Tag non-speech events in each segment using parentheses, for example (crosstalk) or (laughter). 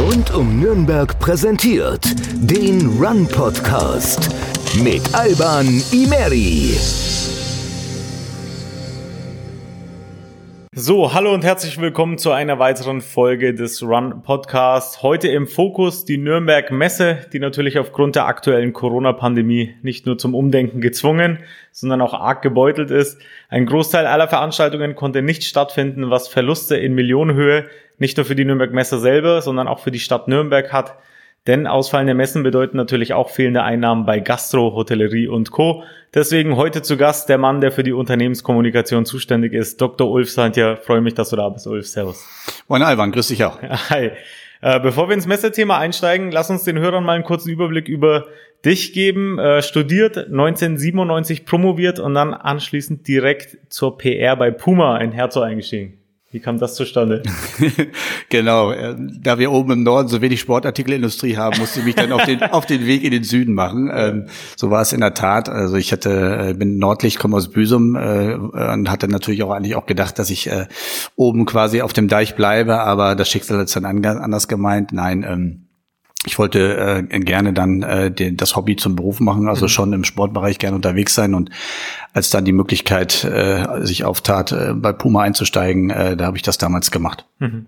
Rund um Nürnberg präsentiert den Run Podcast mit Alban Imeri. So, hallo und herzlich willkommen zu einer weiteren Folge des Run Podcast. Heute im Fokus die Nürnberg Messe, die natürlich aufgrund der aktuellen Corona-Pandemie nicht nur zum Umdenken gezwungen, sondern auch arg gebeutelt ist. Ein Großteil aller Veranstaltungen konnte nicht stattfinden, was Verluste in Millionenhöhe nicht nur für die Nürnberg Messe selber, sondern auch für die Stadt Nürnberg hat. Denn ausfallende Messen bedeuten natürlich auch fehlende Einnahmen bei Gastro, Hotellerie und Co. Deswegen heute zu Gast der Mann, der für die Unternehmenskommunikation zuständig ist, Dr. Ulf Santja. Freue mich, dass du da bist, Ulf. Servus. Moin Alban, grüß dich auch. Hi. Äh, bevor wir ins Messethema einsteigen, lass uns den Hörern mal einen kurzen Überblick über dich geben. Äh, studiert, 1997 promoviert und dann anschließend direkt zur PR bei Puma in Herzog eingestiegen. Wie kam das zustande? (laughs) genau, äh, da wir oben im Norden so wenig Sportartikelindustrie haben, musste ich mich dann auf den, (laughs) auf den Weg in den Süden machen. Ähm, so war es in der Tat. Also ich hatte, äh, bin nördlich, komme aus Büsum äh, und hatte natürlich auch eigentlich auch gedacht, dass ich äh, oben quasi auf dem Deich bleibe, aber das Schicksal hat es dann anders gemeint. Nein, ähm, ich wollte äh, gerne dann äh, den, das Hobby zum Beruf machen, also mhm. schon im Sportbereich gerne unterwegs sein. Und als dann die Möglichkeit äh, sich auftat, äh, bei Puma einzusteigen, äh, da habe ich das damals gemacht. Mhm.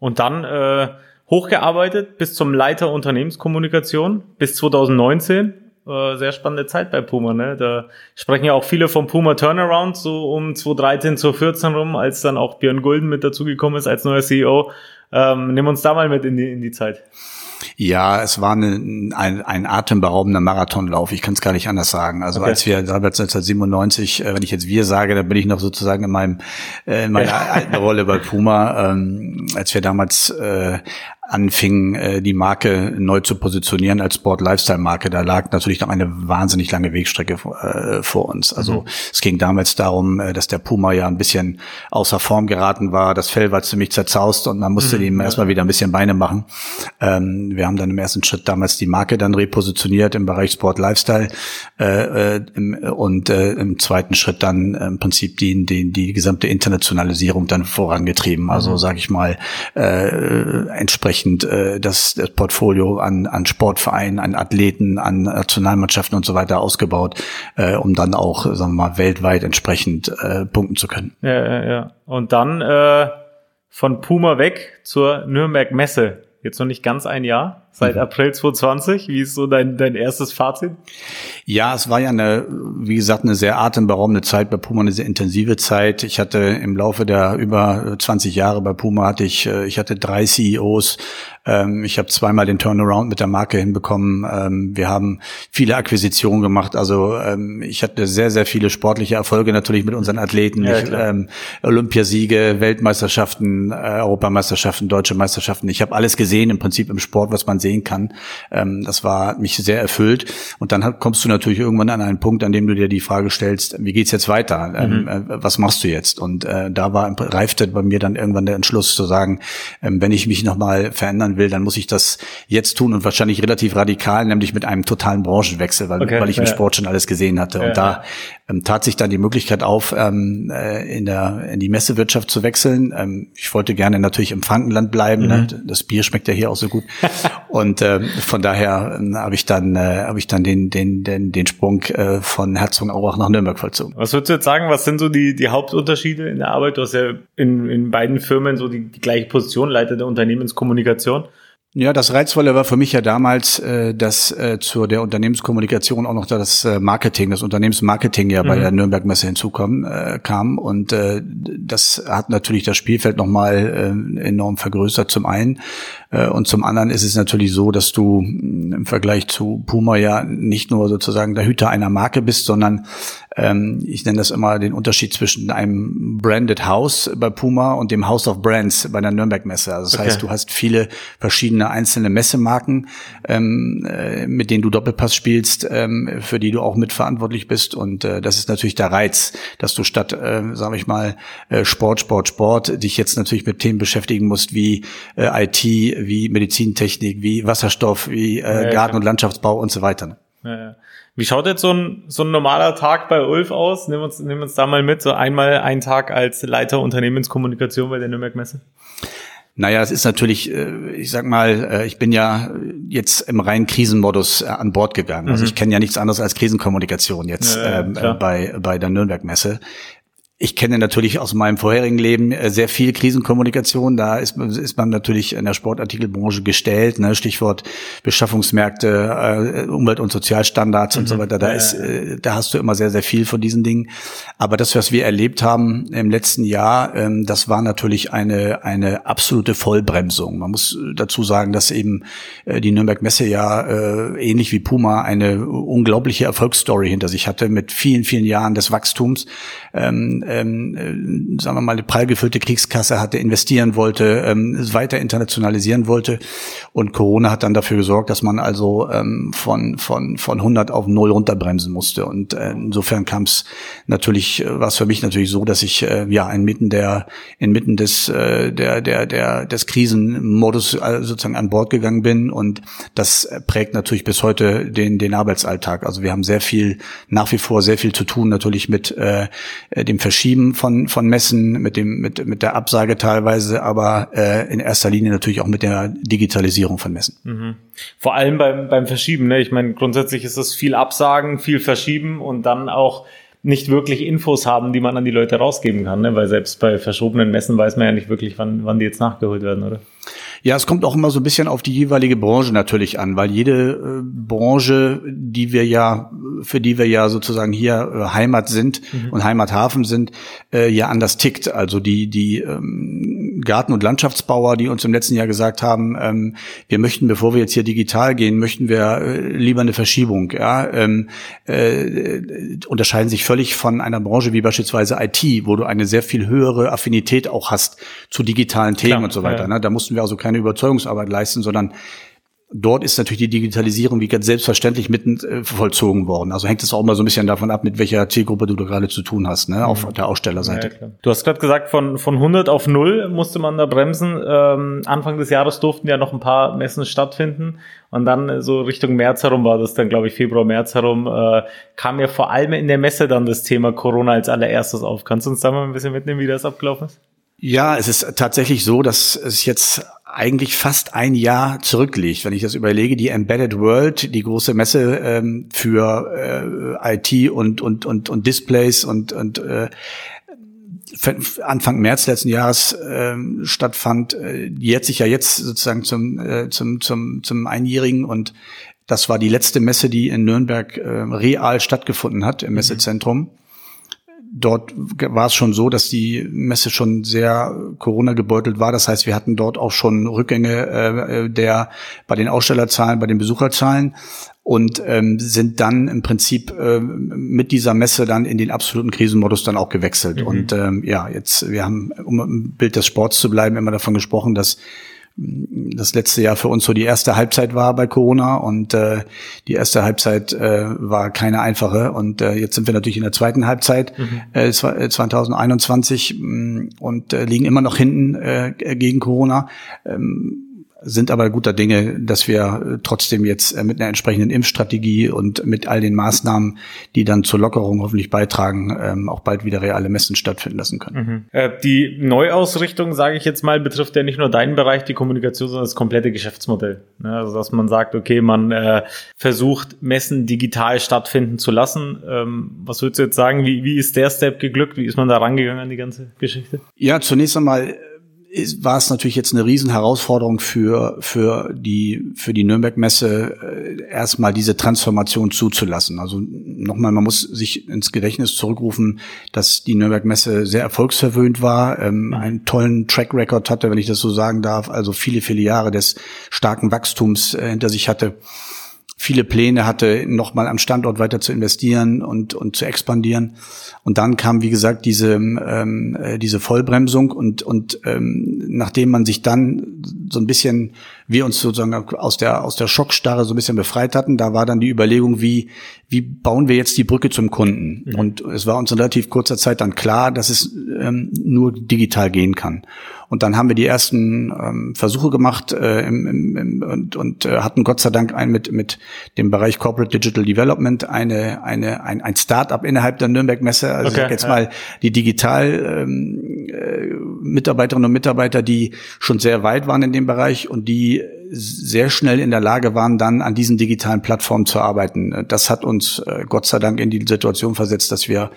Und dann äh, hochgearbeitet bis zum Leiter Unternehmenskommunikation bis 2019. Äh, sehr spannende Zeit bei Puma, ne? Da sprechen ja auch viele vom Puma Turnaround, so um 2013, 2014 rum, als dann auch Björn Gulden mit dazugekommen ist als neuer CEO. Ähm, nimm uns da mal mit in die, in die Zeit. Ja, es war eine, ein, ein atemberaubender Marathonlauf. Ich kann es gar nicht anders sagen. Also okay. als wir damals 1997, äh, wenn ich jetzt wir sage, dann bin ich noch sozusagen in meinem äh, in meiner alten Rolle bei Puma, ähm, als wir damals äh, anfing, äh, die Marke neu zu positionieren als Sport-Lifestyle-Marke, da lag natürlich noch eine wahnsinnig lange Wegstrecke äh, vor uns. Also mhm. es ging damals darum, äh, dass der Puma ja ein bisschen außer Form geraten war, das Fell war ziemlich zerzaust und man musste mhm. ihm erstmal wieder ein bisschen Beine machen. Ähm, wir haben dann im ersten Schritt damals die Marke dann repositioniert im Bereich Sport-Lifestyle äh, äh, und äh, im zweiten Schritt dann im Prinzip die, die, die gesamte Internationalisierung dann vorangetrieben. Also mhm. sage ich mal, äh, entsprechend entsprechend äh, das, das Portfolio an, an Sportvereinen, an Athleten, an Nationalmannschaften und so weiter ausgebaut, äh, um dann auch, sagen wir mal, weltweit entsprechend äh, punkten zu können. Ja, ja, ja. Und dann äh, von Puma weg zur Nürnberg Messe. Jetzt noch nicht ganz ein Jahr, seit mhm. April 2020. Wie ist so dein, dein erstes Fazit? Ja, es war ja eine, wie gesagt, eine sehr atemberaubende Zeit bei Puma, eine sehr intensive Zeit. Ich hatte im Laufe der über 20 Jahre bei Puma hatte ich, äh, ich hatte drei CEOs, ähm, ich habe zweimal den Turnaround mit der Marke hinbekommen. Ähm, wir haben viele Akquisitionen gemacht. Also ähm, ich hatte sehr, sehr viele sportliche Erfolge natürlich mit unseren Athleten. Ja, ich, Olympiasiege, Weltmeisterschaften, äh, Europameisterschaften, deutsche Meisterschaften. Ich habe alles gesehen im Prinzip im Sport, was man sehen kann. Ähm, das war mich sehr erfüllt. Und dann kommst du natürlich irgendwann an einen Punkt, an dem du dir die Frage stellst, wie geht's jetzt weiter? Ähm, mhm. äh, was machst du jetzt? Und äh, da war reifte bei mir dann irgendwann der Entschluss zu sagen, ähm, wenn ich mich nochmal verändern will, dann muss ich das jetzt tun und wahrscheinlich relativ radikal, nämlich mit einem totalen Branchenwechsel, weil, okay, weil ich im Sport schon alles gesehen hatte. Ja, und da ähm, tat sich dann die Möglichkeit auf, ähm, äh, in, der, in die Messewirtschaft zu wechseln. Ähm, ich wollte gerne natürlich im Frankenland bleiben. Ne? Mhm. Ne? Das Bier schmeckt ja hier auch so gut. (laughs) und äh, von daher äh, habe ich dann, äh, habe ich dann den, den, den, den Sprung äh, von Herzogenaurach nach Nürnberg vollzogen. Was würdest du jetzt sagen, was sind so die, die Hauptunterschiede in der Arbeit? Du hast ja in, in beiden Firmen so die, die gleiche Position, Leiter der Unternehmenskommunikation. Ja, das Reizvolle war für mich ja damals, äh, dass äh, zur der Unternehmenskommunikation auch noch das äh, Marketing, das Unternehmensmarketing ja mhm. bei der Nürnberg-Messe hinzukommen äh, kam. Und äh, das hat natürlich das Spielfeld nochmal äh, enorm vergrößert zum einen. Äh, und zum anderen ist es natürlich so, dass du im Vergleich zu Puma ja nicht nur sozusagen der Hüter einer Marke bist, sondern ähm, ich nenne das immer den Unterschied zwischen einem Branded House bei Puma und dem House of Brands bei der Nürnberg-Messe. Also das okay. heißt, du hast viele verschiedene einzelne Messemarken, ähm, äh, mit denen du Doppelpass spielst, ähm, für die du auch mitverantwortlich bist. Und äh, das ist natürlich der Reiz, dass du statt, äh, sage ich mal, äh, Sport, Sport, Sport, dich jetzt natürlich mit Themen beschäftigen musst wie äh, IT, wie Medizintechnik, wie Wasserstoff, wie äh, Garten- und Landschaftsbau und so weiter. Ja, ja. Wie schaut jetzt so ein, so ein normaler Tag bei Ulf aus? Nimm uns, nimm uns da mal mit, so einmal einen Tag als Leiter Unternehmenskommunikation bei der Nürnberg Messe. Naja, es ist natürlich, äh, ich sag mal, äh, ich bin ja jetzt im reinen Krisenmodus äh, an Bord gegangen. Also mhm. ich kenne ja nichts anderes als Krisenkommunikation jetzt ja, ähm, bei, bei der Nürnberg-Messe. Ich kenne natürlich aus meinem vorherigen Leben äh, sehr viel Krisenkommunikation. Da ist, ist man natürlich in der Sportartikelbranche gestellt. Ne? Stichwort Beschaffungsmärkte, äh, Umwelt- und Sozialstandards mhm. und so mhm. weiter. Da ist, äh, da hast du immer sehr, sehr viel von diesen Dingen. Aber das, was wir erlebt haben im letzten Jahr, ähm, das war natürlich eine, eine absolute Vollbremsung. Man muss dazu sagen, dass eben die Nürnberg Messe ja ähnlich wie Puma eine unglaubliche Erfolgsstory hinter sich hatte mit vielen, vielen Jahren des Wachstums. Ähm, ähm, äh, sagen wir mal, eine prall Kriegskasse hatte, investieren wollte, ähm, weiter internationalisieren wollte. Und Corona hat dann dafür gesorgt, dass man also ähm, von, von, von 100 auf 0 runterbremsen musste. Und äh, insofern kam es natürlich, äh, war es für mich natürlich so, dass ich äh, ja inmitten der, inmitten des, äh, der, der, der, des Krisenmodus äh, sozusagen an Bord gegangen bin. Und das prägt natürlich bis heute den, den Arbeitsalltag. Also wir haben sehr viel, nach wie vor sehr viel zu tun, natürlich mit äh, dem Verschieben Verschieben von, von Messen, mit dem, mit, mit der Absage teilweise, aber äh, in erster Linie natürlich auch mit der Digitalisierung von Messen. Mhm. Vor allem beim, beim Verschieben, ne? Ich meine, grundsätzlich ist es viel Absagen, viel Verschieben und dann auch nicht wirklich Infos haben, die man an die Leute rausgeben kann, ne? weil selbst bei verschobenen Messen weiß man ja nicht wirklich, wann, wann die jetzt nachgeholt werden, oder? Ja, es kommt auch immer so ein bisschen auf die jeweilige Branche natürlich an, weil jede äh, Branche, die wir ja, für die wir ja sozusagen hier äh, Heimat sind mhm. und Heimathafen sind, äh, ja anders tickt. Also die, die ähm, Garten- und Landschaftsbauer, die uns im letzten Jahr gesagt haben, ähm, wir möchten, bevor wir jetzt hier digital gehen, möchten wir äh, lieber eine Verschiebung. Ja, ähm, äh, unterscheiden sich völlig von einer Branche wie beispielsweise IT, wo du eine sehr viel höhere Affinität auch hast zu digitalen Themen Klar, und so weiter. Ja. Ne? Da mussten wir also keine keine Überzeugungsarbeit leisten, sondern dort ist natürlich die Digitalisierung wie ganz selbstverständlich mitten äh, vollzogen worden. Also hängt es auch immer so ein bisschen davon ab, mit welcher Zielgruppe du da gerade zu tun hast, ne, auf mhm. der Ausstellerseite. Ja, du hast gerade gesagt, von, von 100 auf 0 musste man da bremsen. Ähm, Anfang des Jahres durften ja noch ein paar Messen stattfinden. Und dann so Richtung März herum war das dann, glaube ich, Februar, März herum, äh, kam ja vor allem in der Messe dann das Thema Corona als allererstes auf. Kannst du uns da mal ein bisschen mitnehmen, wie das abgelaufen ist? Ja, es ist tatsächlich so, dass es jetzt eigentlich fast ein Jahr zurückliegt, wenn ich das überlege. Die Embedded World, die große Messe ähm, für äh, IT und und und und Displays und und äh, Anfang März letzten Jahres äh, stattfand, äh, jährt sich ja jetzt sozusagen zum äh, zum zum zum einjährigen und das war die letzte Messe, die in Nürnberg äh, real stattgefunden hat im mhm. Dort war es schon so, dass die Messe schon sehr Corona gebeutelt war. Das heißt, wir hatten dort auch schon Rückgänge äh, der bei den Ausstellerzahlen, bei den Besucherzahlen und ähm, sind dann im Prinzip äh, mit dieser Messe dann in den absoluten Krisenmodus dann auch gewechselt. Mhm. Und ähm, ja, jetzt wir haben, um im Bild des Sports zu bleiben, immer davon gesprochen, dass das letzte Jahr für uns so die erste Halbzeit war bei Corona und äh, die erste Halbzeit äh, war keine einfache und äh, jetzt sind wir natürlich in der zweiten Halbzeit mhm. äh, 2021 mm, und äh, liegen immer noch hinten äh, gegen Corona. Ähm, sind aber guter Dinge, dass wir trotzdem jetzt äh, mit einer entsprechenden Impfstrategie und mit all den Maßnahmen, die dann zur Lockerung hoffentlich beitragen, ähm, auch bald wieder reale Messen stattfinden lassen können. Mhm. Äh, die Neuausrichtung, sage ich jetzt mal, betrifft ja nicht nur deinen Bereich, die Kommunikation, sondern das komplette Geschäftsmodell. Also dass man sagt, okay, man äh, versucht, Messen digital stattfinden zu lassen. Ähm, was würdest du jetzt sagen, wie, wie ist der Step geglückt? Wie ist man da rangegangen an die ganze Geschichte? Ja, zunächst einmal war es natürlich jetzt eine Riesenherausforderung für, für die, für die Nürnberg-Messe, äh, erstmal diese Transformation zuzulassen. Also nochmal, man muss sich ins Gedächtnis zurückrufen, dass die Nürnberg-Messe sehr erfolgsverwöhnt war, ähm, einen tollen Track Record hatte, wenn ich das so sagen darf, also viele, viele Jahre des starken Wachstums äh, hinter sich hatte viele Pläne hatte, nochmal am Standort weiter zu investieren und, und zu expandieren. Und dann kam, wie gesagt, diese, ähm, äh, diese Vollbremsung und, und ähm, nachdem man sich dann so ein bisschen wir uns sozusagen aus der, aus der Schockstarre so ein bisschen befreit hatten. Da war dann die Überlegung, wie, wie bauen wir jetzt die Brücke zum Kunden? Mhm. Und es war uns in relativ kurzer Zeit dann klar, dass es ähm, nur digital gehen kann. Und dann haben wir die ersten ähm, Versuche gemacht äh, im, im, im, und, und äh, hatten Gott sei Dank ein mit, mit dem Bereich Corporate Digital Development eine, eine, ein, ein Start-up innerhalb der Nürnberg Messe. Also okay, jetzt ja. mal die digital ähm, äh, Mitarbeiterinnen und Mitarbeiter, die schon sehr weit waren in dem Bereich und die sehr schnell in der Lage waren, dann an diesen digitalen Plattformen zu arbeiten. Das hat uns äh, Gott sei Dank in die Situation versetzt, dass wir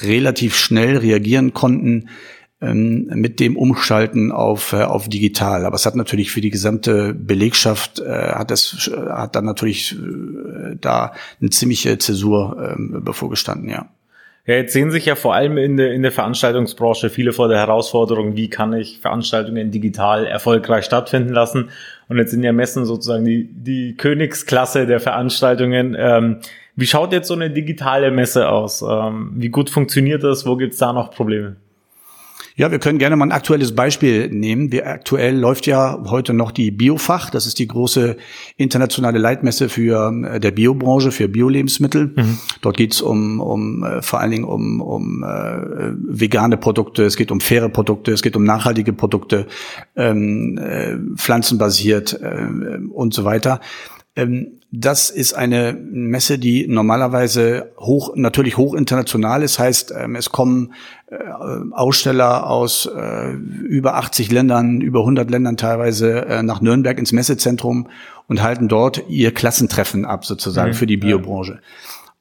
relativ schnell reagieren konnten, ähm, mit dem Umschalten auf, äh, auf digital. Aber es hat natürlich für die gesamte Belegschaft, äh, hat es, hat dann natürlich äh, da eine ziemliche Zäsur äh, bevorgestanden, ja. Ja, jetzt sehen sich ja vor allem in der, in der Veranstaltungsbranche viele vor der Herausforderung, wie kann ich Veranstaltungen digital erfolgreich stattfinden lassen? Und jetzt sind ja Messen sozusagen die, die Königsklasse der Veranstaltungen. Ähm, wie schaut jetzt so eine digitale Messe aus? Ähm, wie gut funktioniert das? Wo gibt's da noch Probleme? Ja, wir können gerne mal ein aktuelles Beispiel nehmen. Wir, aktuell läuft ja heute noch die Biofach. Das ist die große internationale Leitmesse für äh, der Biobranche, für Biolebensmittel. Mhm. Dort geht's um, um äh, vor allen Dingen um, um äh, vegane Produkte, es geht um faire Produkte, es geht um nachhaltige Produkte, ähm, äh, pflanzenbasiert äh, und so weiter. Ähm, das ist eine Messe, die normalerweise hoch, natürlich hoch international ist. Heißt, ähm, es kommen äh, Aussteller aus äh, über 80 Ländern, über 100 Ländern teilweise äh, nach Nürnberg ins Messezentrum und halten dort ihr Klassentreffen ab, sozusagen, mhm, für die Biobranche. Ja.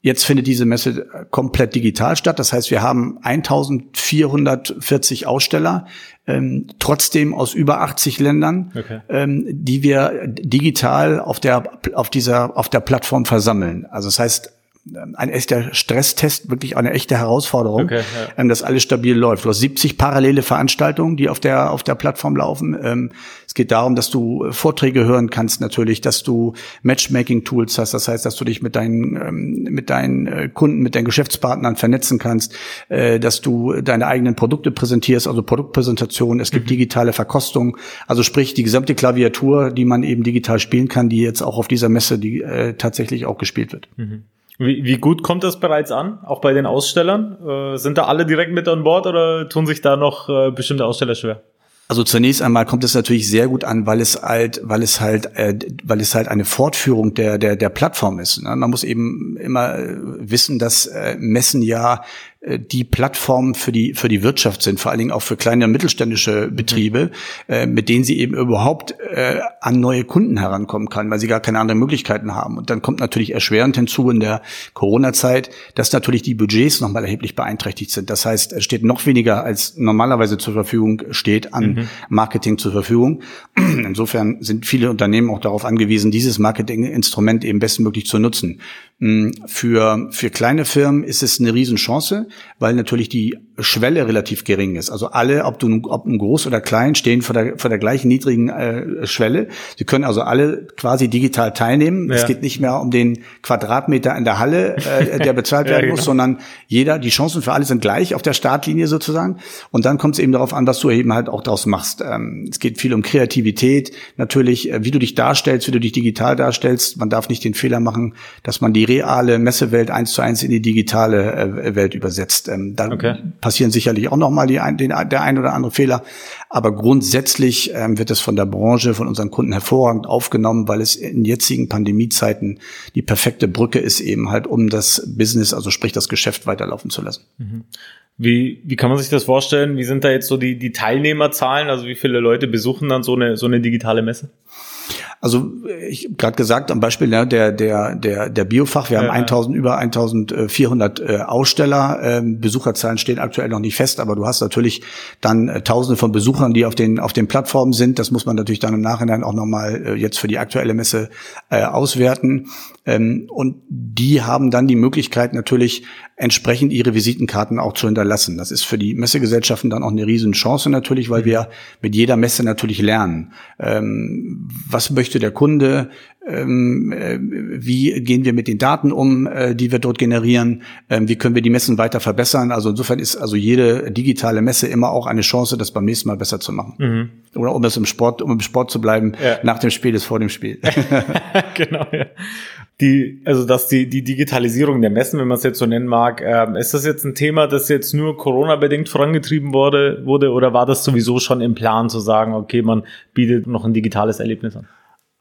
Jetzt findet diese Messe komplett digital statt. Das heißt, wir haben 1440 Aussteller, ähm, trotzdem aus über 80 Ländern, okay. ähm, die wir digital auf der, auf dieser, auf der Plattform versammeln. Also das heißt, ein echter Stresstest, wirklich eine echte Herausforderung, okay, ja. ähm, dass alles stabil läuft. Du hast 70 parallele Veranstaltungen, die auf der auf der Plattform laufen. Ähm, es geht darum, dass du Vorträge hören kannst, natürlich, dass du Matchmaking-Tools hast. Das heißt, dass du dich mit deinen ähm, mit deinen äh, Kunden, mit deinen Geschäftspartnern vernetzen kannst, äh, dass du deine eigenen Produkte präsentierst, also Produktpräsentation. Es gibt mhm. digitale Verkostung, also sprich die gesamte Klaviatur, die man eben digital spielen kann, die jetzt auch auf dieser Messe die äh, tatsächlich auch gespielt wird. Mhm. Wie, wie gut kommt das bereits an, auch bei den Ausstellern? Äh, sind da alle direkt mit an Bord oder tun sich da noch äh, bestimmte Aussteller schwer? Also zunächst einmal kommt es natürlich sehr gut an, weil es halt, weil es halt, äh, weil es halt eine Fortführung der der der Plattform ist. Ne? Man muss eben immer äh, wissen, dass äh, Messen ja die Plattformen für die für die Wirtschaft sind, vor allen Dingen auch für kleine und mittelständische Betriebe, äh, mit denen sie eben überhaupt äh, an neue Kunden herankommen kann, weil sie gar keine anderen Möglichkeiten haben. Und dann kommt natürlich erschwerend hinzu in der Corona-Zeit, dass natürlich die Budgets nochmal erheblich beeinträchtigt sind. Das heißt, es steht noch weniger als normalerweise zur Verfügung steht an mhm. Marketing zur Verfügung. Insofern sind viele Unternehmen auch darauf angewiesen, dieses Marketinginstrument eben bestmöglich zu nutzen. Hm, für, für kleine Firmen ist es eine Riesenchance, weil natürlich die Schwelle relativ gering ist. Also alle, ob du ob ein groß oder klein, stehen vor der, vor der gleichen niedrigen äh, Schwelle. Sie können also alle quasi digital teilnehmen. Ja. Es geht nicht mehr um den Quadratmeter in der Halle, äh, der bezahlt (laughs) werden ja, genau. muss, sondern jeder, die Chancen für alle sind gleich auf der Startlinie sozusagen. Und dann kommt es eben darauf an, was du eben halt auch daraus machst. Ähm, es geht viel um Kreativität, natürlich, äh, wie du dich darstellst, wie du dich digital darstellst. Man darf nicht den Fehler machen, dass man die reale Messewelt eins zu eins in die digitale äh, Welt übersetzt. Ähm, da okay. Passieren sicherlich auch noch mal die, den, der ein oder andere Fehler, aber grundsätzlich ähm, wird es von der Branche, von unseren Kunden hervorragend aufgenommen, weil es in jetzigen Pandemiezeiten die perfekte Brücke ist, eben halt um das Business, also sprich das Geschäft weiterlaufen zu lassen. Mhm. Wie, wie kann man sich das vorstellen? Wie sind da jetzt so die, die Teilnehmerzahlen? Also wie viele Leute besuchen dann so eine, so eine digitale Messe? Also ich gerade gesagt am Beispiel ne, der der der der Biofach, wir haben ja, 1000 über 1400 äh, Aussteller. Ähm, Besucherzahlen stehen aktuell noch nicht fest, aber du hast natürlich dann äh, Tausende von Besuchern, die auf den auf den Plattformen sind. Das muss man natürlich dann im Nachhinein auch nochmal äh, jetzt für die aktuelle Messe äh, auswerten. Ähm, und die haben dann die Möglichkeit natürlich entsprechend ihre Visitenkarten auch zu hinterlassen. Das ist für die Messegesellschaften dann auch eine riesen Chance natürlich, weil mhm. wir mit jeder Messe natürlich lernen. Ähm, was möchte möchte der Kunde, ähm, äh, wie gehen wir mit den Daten um, äh, die wir dort generieren, ähm, wie können wir die Messen weiter verbessern. Also insofern ist also jede digitale Messe immer auch eine Chance, das beim nächsten Mal besser zu machen. Mhm. Oder um es im Sport, um im Sport zu bleiben, ja. nach dem Spiel ist vor dem Spiel. (laughs) (laughs) genau, ja. Die, also dass die, die Digitalisierung der Messen, wenn man es jetzt so nennen mag, äh, ist das jetzt ein Thema, das jetzt nur Corona-bedingt vorangetrieben wurde, wurde oder war das sowieso schon im Plan zu sagen, okay, man bietet noch ein digitales Erlebnis an?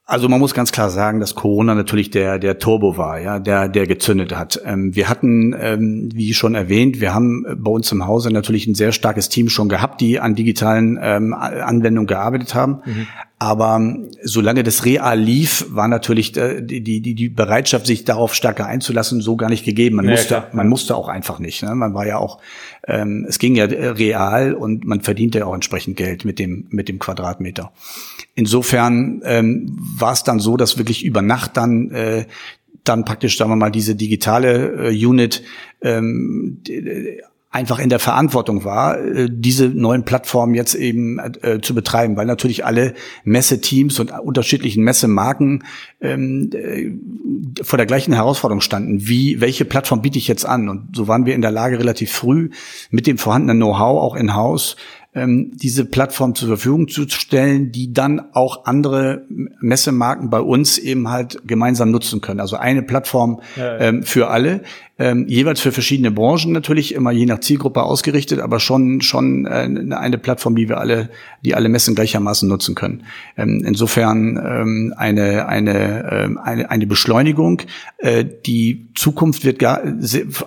Also man muss ganz klar sagen, dass Corona natürlich der der Turbo war, ja, der der gezündet hat. Ähm, wir hatten, ähm, wie schon erwähnt, wir haben bei uns im Hause natürlich ein sehr starkes Team schon gehabt, die an digitalen ähm, Anwendungen gearbeitet haben. Mhm. Aber solange das real lief, war natürlich äh, die, die, die Bereitschaft, sich darauf stärker einzulassen, so gar nicht gegeben. Man, ja, musste, klar. man musste auch einfach nicht. Ne? Man war ja auch, ähm, es ging ja real und man verdiente ja auch entsprechend Geld mit dem, mit dem Quadratmeter. Insofern ähm, war es dann so, dass wirklich über Nacht dann äh, dann praktisch, sagen wir mal, diese digitale äh, Unit ähm, einfach in der Verantwortung war, äh, diese neuen Plattformen jetzt eben äh, zu betreiben, weil natürlich alle Messeteams und unterschiedlichen Messemarken ähm, äh, vor der gleichen Herausforderung standen. Wie, welche Plattform biete ich jetzt an? Und so waren wir in der Lage, relativ früh mit dem vorhandenen Know-how auch in-house ähm, diese Plattform zur Verfügung zu stellen, die dann auch andere Messemarken bei uns eben halt gemeinsam nutzen können. Also eine Plattform ja, ja. Ähm, für alle, ähm, jeweils für verschiedene Branchen natürlich, immer je nach Zielgruppe ausgerichtet, aber schon schon äh, eine Plattform, die wir alle, die alle Messen gleichermaßen nutzen können. Ähm, insofern ähm, eine eine ähm, eine eine Beschleunigung. Äh, die Zukunft wird gar,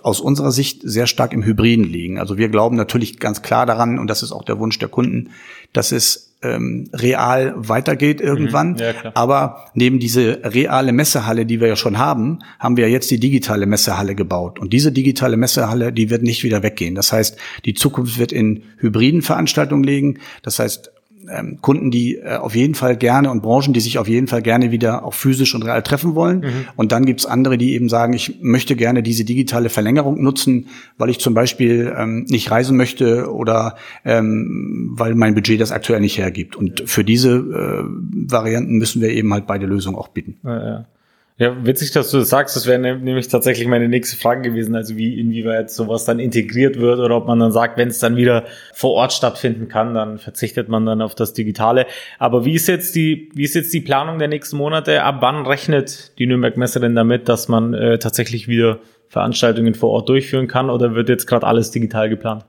aus unserer Sicht sehr stark im Hybriden liegen. Also wir glauben natürlich ganz klar daran, und das ist auch der Wunsch der Kunden, dass es ähm, real weitergeht irgendwann. Mhm, ja, Aber neben diese reale Messehalle, die wir ja schon haben, haben wir jetzt die digitale Messehalle gebaut. Und diese digitale Messehalle, die wird nicht wieder weggehen. Das heißt, die Zukunft wird in hybriden Veranstaltungen liegen. Das heißt, ähm, Kunden, die äh, auf jeden Fall gerne und Branchen, die sich auf jeden Fall gerne wieder auch physisch und real treffen wollen. Mhm. Und dann gibt's andere, die eben sagen, ich möchte gerne diese digitale Verlängerung nutzen, weil ich zum Beispiel ähm, nicht reisen möchte oder ähm, weil mein Budget das aktuell nicht hergibt. Und für diese äh, Varianten müssen wir eben halt beide Lösungen auch bieten. Ja, ja. Ja, witzig, dass du das sagst. Das wäre ne, nämlich tatsächlich meine nächste Frage gewesen. Also wie, inwieweit sowas dann integriert wird oder ob man dann sagt, wenn es dann wieder vor Ort stattfinden kann, dann verzichtet man dann auf das Digitale. Aber wie ist jetzt die, wie ist jetzt die Planung der nächsten Monate? Ab wann rechnet die Nürnberg Messe denn damit, dass man äh, tatsächlich wieder Veranstaltungen vor Ort durchführen kann oder wird jetzt gerade alles digital geplant?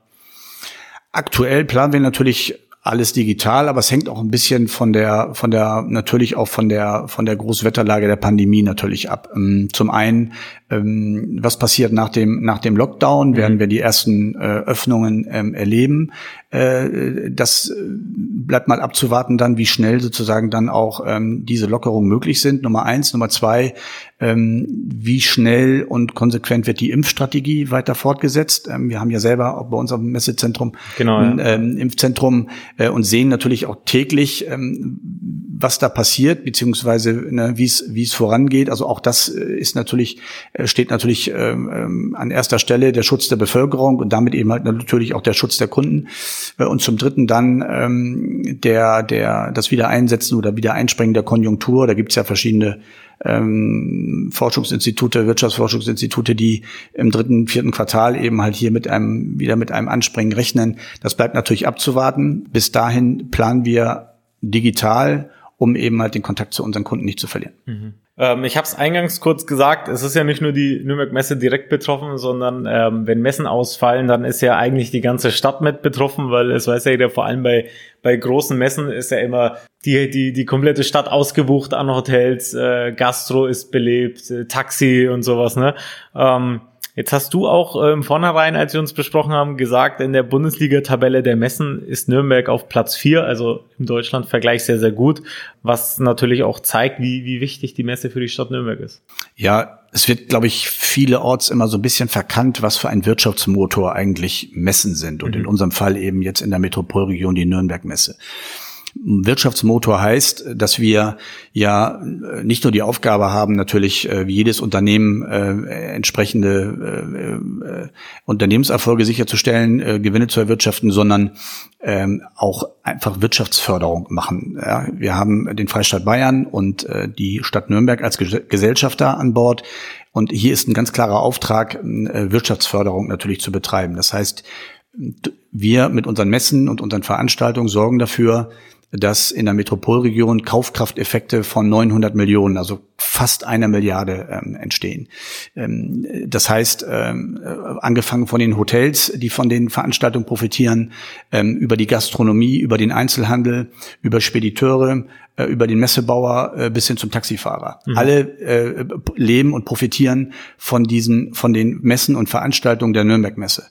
Aktuell planen wir natürlich alles digital, aber es hängt auch ein bisschen von der, von der, natürlich auch von der, von der Großwetterlage der Pandemie natürlich ab. Ähm, zum einen, ähm, was passiert nach dem, nach dem Lockdown? Werden mhm. wir die ersten äh, Öffnungen ähm, erleben? Äh, das bleibt mal abzuwarten dann, wie schnell sozusagen dann auch diese Lockerungen möglich sind. Nummer eins. Nummer zwei, wie schnell und konsequent wird die Impfstrategie weiter fortgesetzt? wir haben ja selber auch bei unserem Messezentrum genau, ja. ein Impfzentrum äh, und sehen natürlich auch täglich, ähm, was da passiert, beziehungsweise ne, wie es wie es vorangeht. Also auch das äh, ist natürlich, äh, steht natürlich ähm, ähm, an erster Stelle der Schutz der Bevölkerung und damit eben halt natürlich auch der Schutz der Kunden. Äh, und zum dritten dann ähm, der, der, das Wiedereinsetzen oder Wiedereinspringen der Konjunktur. Da gibt's ja verschiedene ähm, Forschungsinstitute, Wirtschaftsforschungsinstitute, die im dritten, vierten Quartal eben halt hier mit einem, wieder mit einem Anspringen rechnen. Das bleibt natürlich abzuwarten. Bis dahin planen wir digital, um eben halt den Kontakt zu unseren Kunden nicht zu verlieren. Mhm. Ähm, ich habe es eingangs kurz gesagt, es ist ja nicht nur die Nürnberg Messe direkt betroffen, sondern ähm, wenn Messen ausfallen, dann ist ja eigentlich die ganze Stadt mit betroffen, weil es weiß ja jeder, vor allem bei, bei großen Messen ist ja immer die, die, die komplette Stadt ausgebucht an Hotels, äh, Gastro ist belebt, äh, Taxi und sowas, ne? Ähm, Jetzt hast du auch äh, im Vornherein, als wir uns besprochen haben, gesagt, in der Bundesliga-Tabelle der Messen ist Nürnberg auf Platz vier, also im Deutschland-Vergleich sehr, sehr gut, was natürlich auch zeigt, wie, wie wichtig die Messe für die Stadt Nürnberg ist. Ja, es wird, glaube ich, vielerorts immer so ein bisschen verkannt, was für ein Wirtschaftsmotor eigentlich Messen sind. Und mhm. in unserem Fall eben jetzt in der Metropolregion die Nürnberg-Messe. Wirtschaftsmotor heißt, dass wir ja nicht nur die Aufgabe haben, natürlich äh, wie jedes Unternehmen äh, entsprechende äh, äh, Unternehmenserfolge sicherzustellen, äh, Gewinne zu erwirtschaften, sondern ähm, auch einfach Wirtschaftsförderung machen. Ja, wir haben den Freistaat Bayern und äh, die Stadt Nürnberg als Gesellschafter an Bord. Und hier ist ein ganz klarer Auftrag, äh, Wirtschaftsförderung natürlich zu betreiben. Das heißt, wir mit unseren Messen und unseren Veranstaltungen sorgen dafür, dass in der Metropolregion Kaufkrafteffekte von 900 Millionen, also fast einer Milliarde ähm, entstehen. Ähm, das heißt, ähm, äh, angefangen von den Hotels, die von den Veranstaltungen profitieren, ähm, über die Gastronomie, über den Einzelhandel, über Spediteure, äh, über den Messebauer äh, bis hin zum Taxifahrer. Mhm. Alle äh, leben und profitieren von diesen, von den Messen und Veranstaltungen der Nürnberg-Messe.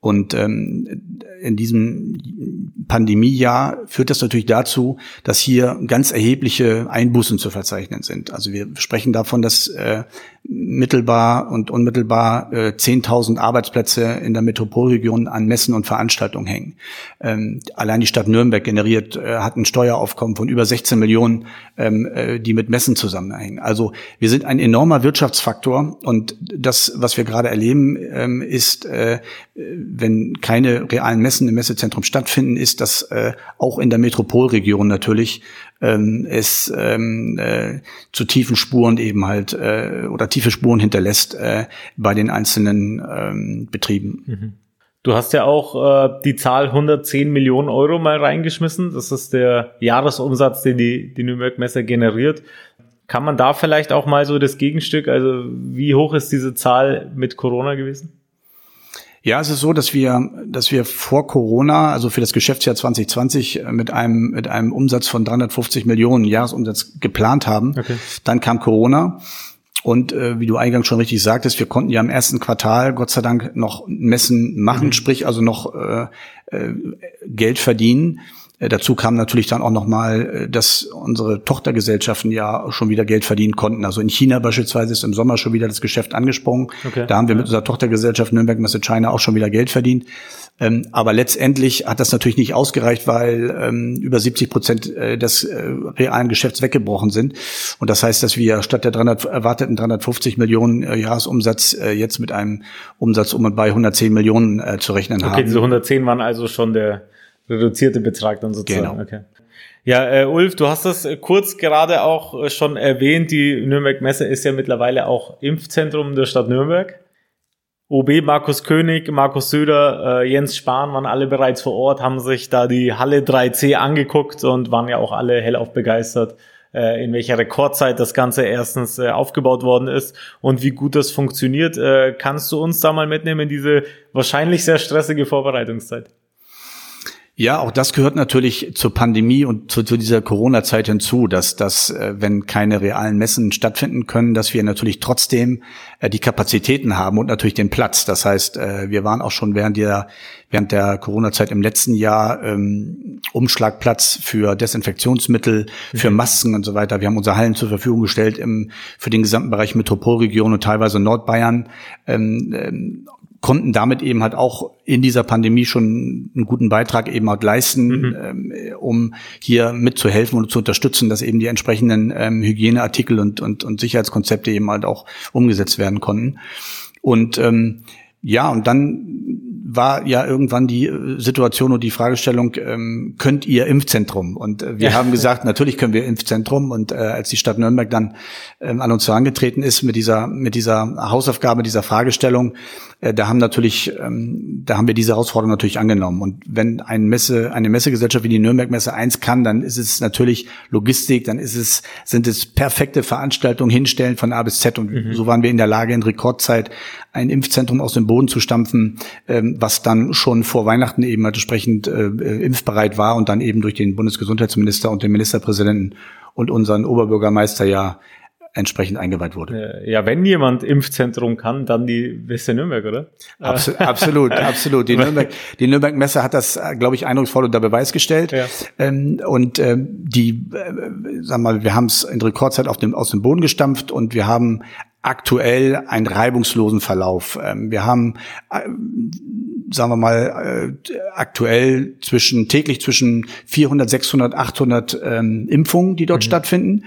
Und ähm, in diesem Pandemiejahr führt das natürlich dazu, dass hier ganz erhebliche Einbußen zu verzeichnen sind. Also wir sprechen davon, dass äh, mittelbar und unmittelbar äh, 10.000 Arbeitsplätze in der Metropolregion an Messen und Veranstaltungen hängen. Ähm, allein die Stadt Nürnberg generiert, äh, hat ein Steueraufkommen von über 16 Millionen, ähm, äh, die mit Messen zusammenhängen. Also wir sind ein enormer Wirtschaftsfaktor und das, was wir gerade erleben, ähm, ist, äh, wenn keine realen Messen im Messezentrum stattfinden, ist, dass äh, auch in der Metropolregion natürlich ähm, es ähm, äh, zu tiefen Spuren eben halt äh, oder tiefe Spuren hinterlässt äh, bei den einzelnen ähm, Betrieben. Mhm. Du hast ja auch äh, die Zahl 110 Millionen Euro mal reingeschmissen. Das ist der Jahresumsatz, den die, die Nürnberg Messe generiert. Kann man da vielleicht auch mal so das Gegenstück, also wie hoch ist diese Zahl mit Corona gewesen? Ja, es ist so, dass wir, dass wir vor Corona, also für das Geschäftsjahr 2020, äh, mit einem, mit einem Umsatz von 350 Millionen Jahresumsatz geplant haben. Okay. Dann kam Corona. Und äh, wie du eingangs schon richtig sagtest, wir konnten ja im ersten Quartal Gott sei Dank noch Messen machen, mhm. sprich also noch äh, äh, Geld verdienen. Äh, dazu kam natürlich dann auch nochmal, äh, dass unsere Tochtergesellschaften ja schon wieder Geld verdienen konnten. Also in China beispielsweise ist im Sommer schon wieder das Geschäft angesprungen. Okay. Da haben wir mit unserer Tochtergesellschaft Nürnberg Messe China auch schon wieder Geld verdient. Ähm, aber letztendlich hat das natürlich nicht ausgereicht, weil ähm, über 70 Prozent äh, des realen Geschäfts weggebrochen sind. Und das heißt, dass wir statt der 300, erwarteten 350 Millionen Jahresumsatz jetzt mit einem Umsatz um und bei 110 Millionen zu rechnen okay, haben. Okay, diese 110 waren also schon der reduzierte Betrag dann sozusagen. Genau. Okay. Ja, äh, Ulf, du hast das äh, kurz gerade auch äh, schon erwähnt. Die Nürnberg Messe ist ja mittlerweile auch Impfzentrum der Stadt Nürnberg. OB Markus König, Markus Söder, äh, Jens Spahn waren alle bereits vor Ort, haben sich da die Halle 3C angeguckt und waren ja auch alle hellauf begeistert, äh, in welcher Rekordzeit das Ganze erstens äh, aufgebaut worden ist und wie gut das funktioniert. Äh, kannst du uns da mal mitnehmen in diese wahrscheinlich sehr stressige Vorbereitungszeit? Ja, auch das gehört natürlich zur Pandemie und zu, zu dieser Corona-Zeit hinzu, dass, dass äh, wenn keine realen Messen stattfinden können, dass wir natürlich trotzdem äh, die Kapazitäten haben und natürlich den Platz. Das heißt, äh, wir waren auch schon während der, während der Corona-Zeit im letzten Jahr ähm, Umschlagplatz für Desinfektionsmittel, für mhm. Masken und so weiter. Wir haben unsere Hallen zur Verfügung gestellt im, für den gesamten Bereich Metropolregion und teilweise Nordbayern. Ähm, ähm, konnten damit eben halt auch in dieser Pandemie schon einen guten Beitrag eben halt leisten, mhm. ähm, um hier mitzuhelfen und zu unterstützen, dass eben die entsprechenden ähm, Hygieneartikel und, und, und Sicherheitskonzepte eben halt auch umgesetzt werden konnten. Und ähm, ja, und dann war ja irgendwann die äh, Situation und die Fragestellung, ähm, könnt ihr Impfzentrum? Und äh, wir ja. haben gesagt, natürlich können wir Impfzentrum. Und äh, als die Stadt Nürnberg dann ähm, an uns herangetreten ist mit dieser, mit dieser Hausaufgabe, dieser Fragestellung, äh, da haben natürlich, ähm, da haben wir diese Herausforderung natürlich angenommen. Und wenn ein Messe, eine Messegesellschaft wie die Nürnberg Messe eins kann, dann ist es natürlich Logistik, dann ist es, sind es perfekte Veranstaltungen hinstellen von A bis Z. Und mhm. so waren wir in der Lage, in Rekordzeit ein Impfzentrum aus dem Boden zu stampfen, ähm, was dann schon vor Weihnachten eben entsprechend äh, äh, impfbereit war und dann eben durch den Bundesgesundheitsminister und den Ministerpräsidenten und unseren Oberbürgermeister ja entsprechend eingeweiht wurde. Ja, wenn jemand Impfzentrum kann, dann die Messe Nürnberg, oder? Abs absolut, (laughs) absolut. Die Nürnberg, die Nürnberg Messe hat das, glaube ich, eindrucksvoll unter Beweis gestellt. Ja. Ähm, und ähm, die, äh, sag mal, wir haben es in Rekordzeit auf dem, aus dem Boden gestampft und wir haben aktuell einen reibungslosen Verlauf. Ähm, wir haben, äh, sagen wir mal, äh, aktuell zwischen täglich zwischen 400, 600, 800 ähm, Impfungen, die dort mhm. stattfinden.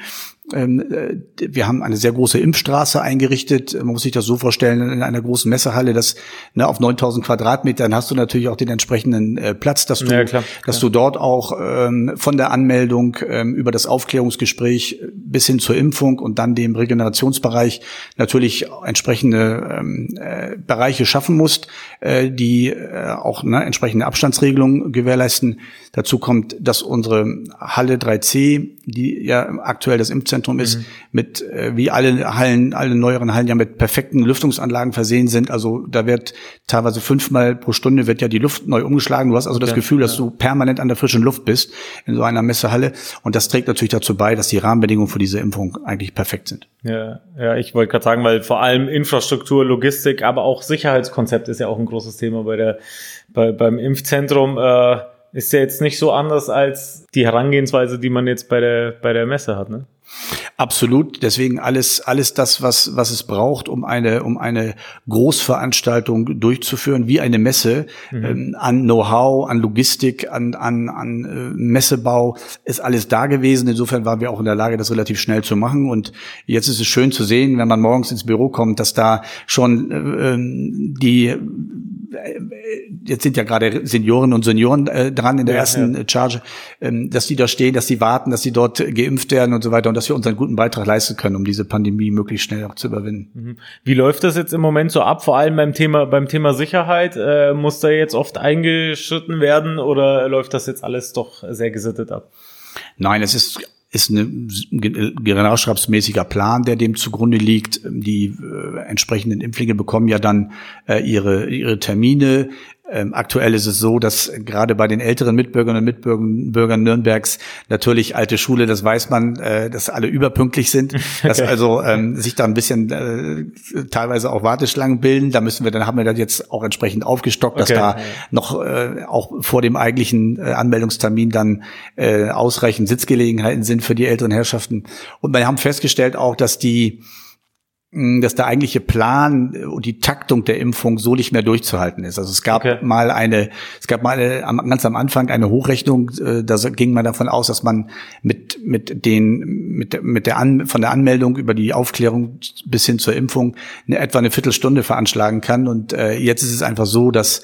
Ähm, äh, wir haben eine sehr große Impfstraße eingerichtet. Man muss sich das so vorstellen, in einer großen Messehalle, dass ne, auf 9000 Quadratmetern hast du natürlich auch den entsprechenden äh, Platz, dass du, ja, klar, dass klar. du dort auch ähm, von der Anmeldung ähm, über das Aufklärungsgespräch bis hin zur Impfung und dann dem Regenerationsbereich natürlich entsprechende ähm, äh, Bereiche schaffen musst, äh, die äh, auch ne, entsprechende Abstandsregelungen gewährleisten. Dazu kommt, dass unsere Halle 3C, die ja aktuell das Impfzentrum ist, mhm. mit äh, wie alle Hallen, alle neueren Hallen ja mit perfekten Lüftungsanlagen versehen sind. Also da wird teilweise fünfmal pro Stunde wird ja die Luft neu umgeschlagen. Du hast also das ja, Gefühl, dass ja. du permanent an der frischen Luft bist in so einer Messehalle. Und das trägt natürlich dazu bei, dass die Rahmenbedingungen für diese Impfung eigentlich perfekt sind. Ja, ja, ich wollte gerade sagen, weil vor allem Infrastruktur, Logistik, aber auch Sicherheitskonzept ist ja auch ein großes Thema bei der bei, beim Impfzentrum. Äh, ist ja jetzt nicht so anders als die Herangehensweise, die man jetzt bei der, bei der Messe hat, ne? Absolut. Deswegen alles, alles das, was, was es braucht, um eine, um eine Großveranstaltung durchzuführen, wie eine Messe, mhm. ähm, an Know-how, an Logistik, an, an, an äh, Messebau, ist alles da gewesen. Insofern waren wir auch in der Lage, das relativ schnell zu machen. Und jetzt ist es schön zu sehen, wenn man morgens ins Büro kommt, dass da schon äh, ähm, die jetzt sind ja gerade Senioren und Senioren äh, dran in der ja, ersten ja. Charge, ähm, dass die da stehen, dass sie warten, dass sie dort geimpft werden und so weiter und dass wir unseren guten Beitrag leisten können, um diese Pandemie möglichst schnell auch zu überwinden. Mhm. Wie läuft das jetzt im Moment so ab? Vor allem beim Thema beim Thema Sicherheit äh, muss da jetzt oft eingeschritten werden oder läuft das jetzt alles doch sehr gesittet ab? Nein, es ist ist ein generalstabsmäßiger Plan, der dem zugrunde liegt. Die äh, entsprechenden Impflinge bekommen ja dann äh, ihre, ihre Termine. Ähm, aktuell ist es so, dass gerade bei den älteren Mitbürgern und Mitbürgern Nürnbergs natürlich alte Schule, das weiß man, äh, dass alle überpünktlich sind, (laughs) dass also ähm, sich da ein bisschen äh, teilweise auch Warteschlangen bilden. Da müssen wir, dann haben wir das jetzt auch entsprechend aufgestockt, dass okay. da noch äh, auch vor dem eigentlichen äh, Anmeldungstermin dann äh, ausreichend Sitzgelegenheiten sind für die älteren Herrschaften. Und wir haben festgestellt auch, dass die dass der eigentliche Plan und die Taktung der Impfung so nicht mehr durchzuhalten ist. Also es gab okay. mal eine, es gab mal eine, ganz am Anfang eine Hochrechnung, äh, da ging man davon aus, dass man mit mit den mit mit der An, von der Anmeldung über die Aufklärung bis hin zur Impfung eine, etwa eine Viertelstunde veranschlagen kann. Und äh, jetzt ist es einfach so, dass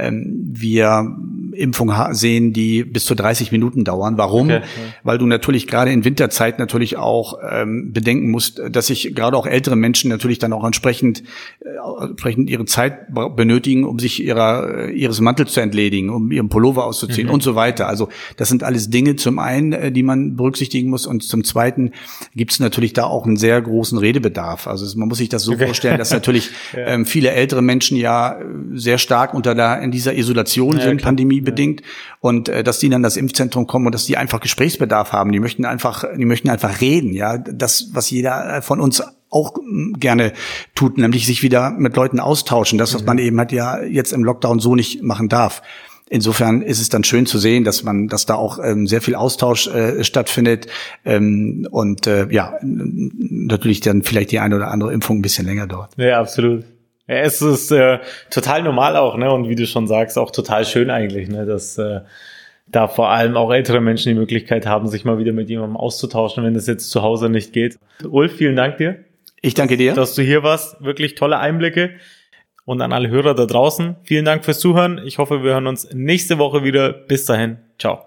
wir Impfungen sehen, die bis zu 30 Minuten dauern. Warum? Okay. Weil du natürlich gerade in Winterzeit natürlich auch ähm, bedenken musst, dass sich gerade auch ältere Menschen natürlich dann auch entsprechend, äh, entsprechend ihre Zeit benötigen, um sich ihrer, äh, ihres Mantels zu entledigen, um ihren Pullover auszuziehen mhm. und so weiter. Also das sind alles Dinge zum einen, äh, die man berücksichtigen muss und zum zweiten gibt es natürlich da auch einen sehr großen Redebedarf. Also man muss sich das so okay. vorstellen, dass (laughs) natürlich ja. ähm, viele ältere Menschen ja sehr stark unter der in dieser Isolation ja, sind, klar. pandemiebedingt, ja. und äh, dass die dann das Impfzentrum kommen und dass die einfach Gesprächsbedarf haben. Die möchten einfach, die möchten einfach reden, ja, das, was jeder von uns auch hm, gerne tut, nämlich sich wieder mit Leuten austauschen. Das, was mhm. man eben halt ja jetzt im Lockdown so nicht machen darf. Insofern ist es dann schön zu sehen, dass man, dass da auch ähm, sehr viel Austausch äh, stattfindet ähm, und äh, ja natürlich dann vielleicht die eine oder andere Impfung ein bisschen länger dauert. Ja, absolut. Ja, es ist äh, total normal auch, ne? Und wie du schon sagst, auch total schön eigentlich, ne? Dass äh, da vor allem auch ältere Menschen die Möglichkeit haben, sich mal wieder mit jemandem auszutauschen, wenn das jetzt zu Hause nicht geht. Ulf, vielen Dank dir. Ich danke dir. Dass du hier warst. Wirklich tolle Einblicke. Und an alle Hörer da draußen, vielen Dank fürs Zuhören. Ich hoffe, wir hören uns nächste Woche wieder. Bis dahin. Ciao.